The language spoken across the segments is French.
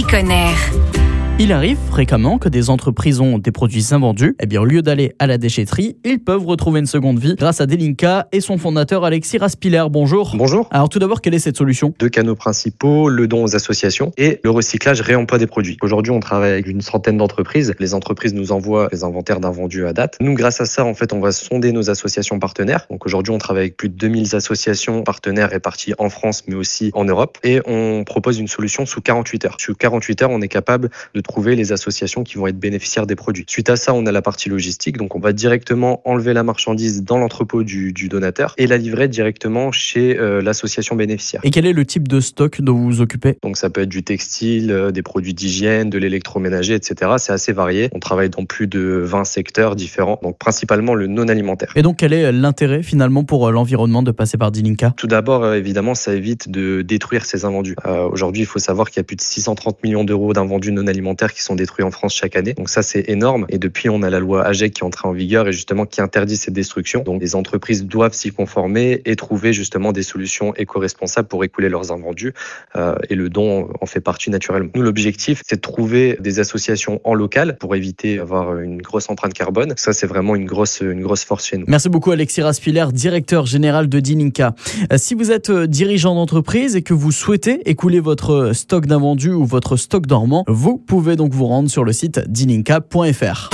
conner. Il arrive fréquemment que des entreprises ont des produits invendus. Eh bien, au lieu d'aller à la déchetterie, ils peuvent retrouver une seconde vie grâce à Delinka et son fondateur Alexis Raspiller. Bonjour. Bonjour. Alors, tout d'abord, quelle est cette solution? Deux canaux principaux, le don aux associations et le recyclage réemploi des produits. Aujourd'hui, on travaille avec une centaine d'entreprises. Les entreprises nous envoient les inventaires d'invendus à date. Nous, grâce à ça, en fait, on va sonder nos associations partenaires. Donc aujourd'hui, on travaille avec plus de 2000 associations partenaires réparties en France, mais aussi en Europe. Et on propose une solution sous 48 heures. Sous 48 heures, on est capable de trouver les associations qui vont être bénéficiaires des produits. Suite à ça, on a la partie logistique. Donc, on va directement enlever la marchandise dans l'entrepôt du, du, donateur et la livrer directement chez euh, l'association bénéficiaire. Et quel est le type de stock dont vous vous occupez? Donc, ça peut être du textile, euh, des produits d'hygiène, de l'électroménager, etc. C'est assez varié. On travaille dans plus de 20 secteurs différents. Donc, principalement le non alimentaire. Et donc, quel est l'intérêt finalement pour euh, l'environnement de passer par Dilinka Tout d'abord, évidemment, ça évite de détruire ces invendus. Aujourd'hui, il faut savoir qu'il y a plus de 630 millions d'euros d'invendus non alimentaires qui sont détruits en France chaque année. Donc ça, c'est énorme. Et depuis, on a la loi AGEC qui est entrée en vigueur et justement qui interdit cette destruction. Donc les entreprises doivent s'y conformer et trouver justement des solutions éco-responsables pour écouler leurs invendus. Euh, et le don en fait partie naturellement. Nous, l'objectif, c'est de trouver des associations en local pour éviter d'avoir une grosse empreinte carbone. Ça, c'est vraiment une grosse, une grosse force chez nous. Merci beaucoup, Alexis Raspiller, directeur général de Dininka. Si vous êtes dirigeant d'entreprise et que vous souhaitez écouler votre stock d'invendus ou votre stock dormant, vous pouvez donc vous rendre sur le site dininka.fr.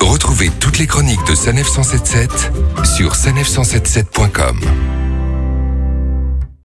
Retrouvez toutes les chroniques de Sanef 177 sur sanef177.com.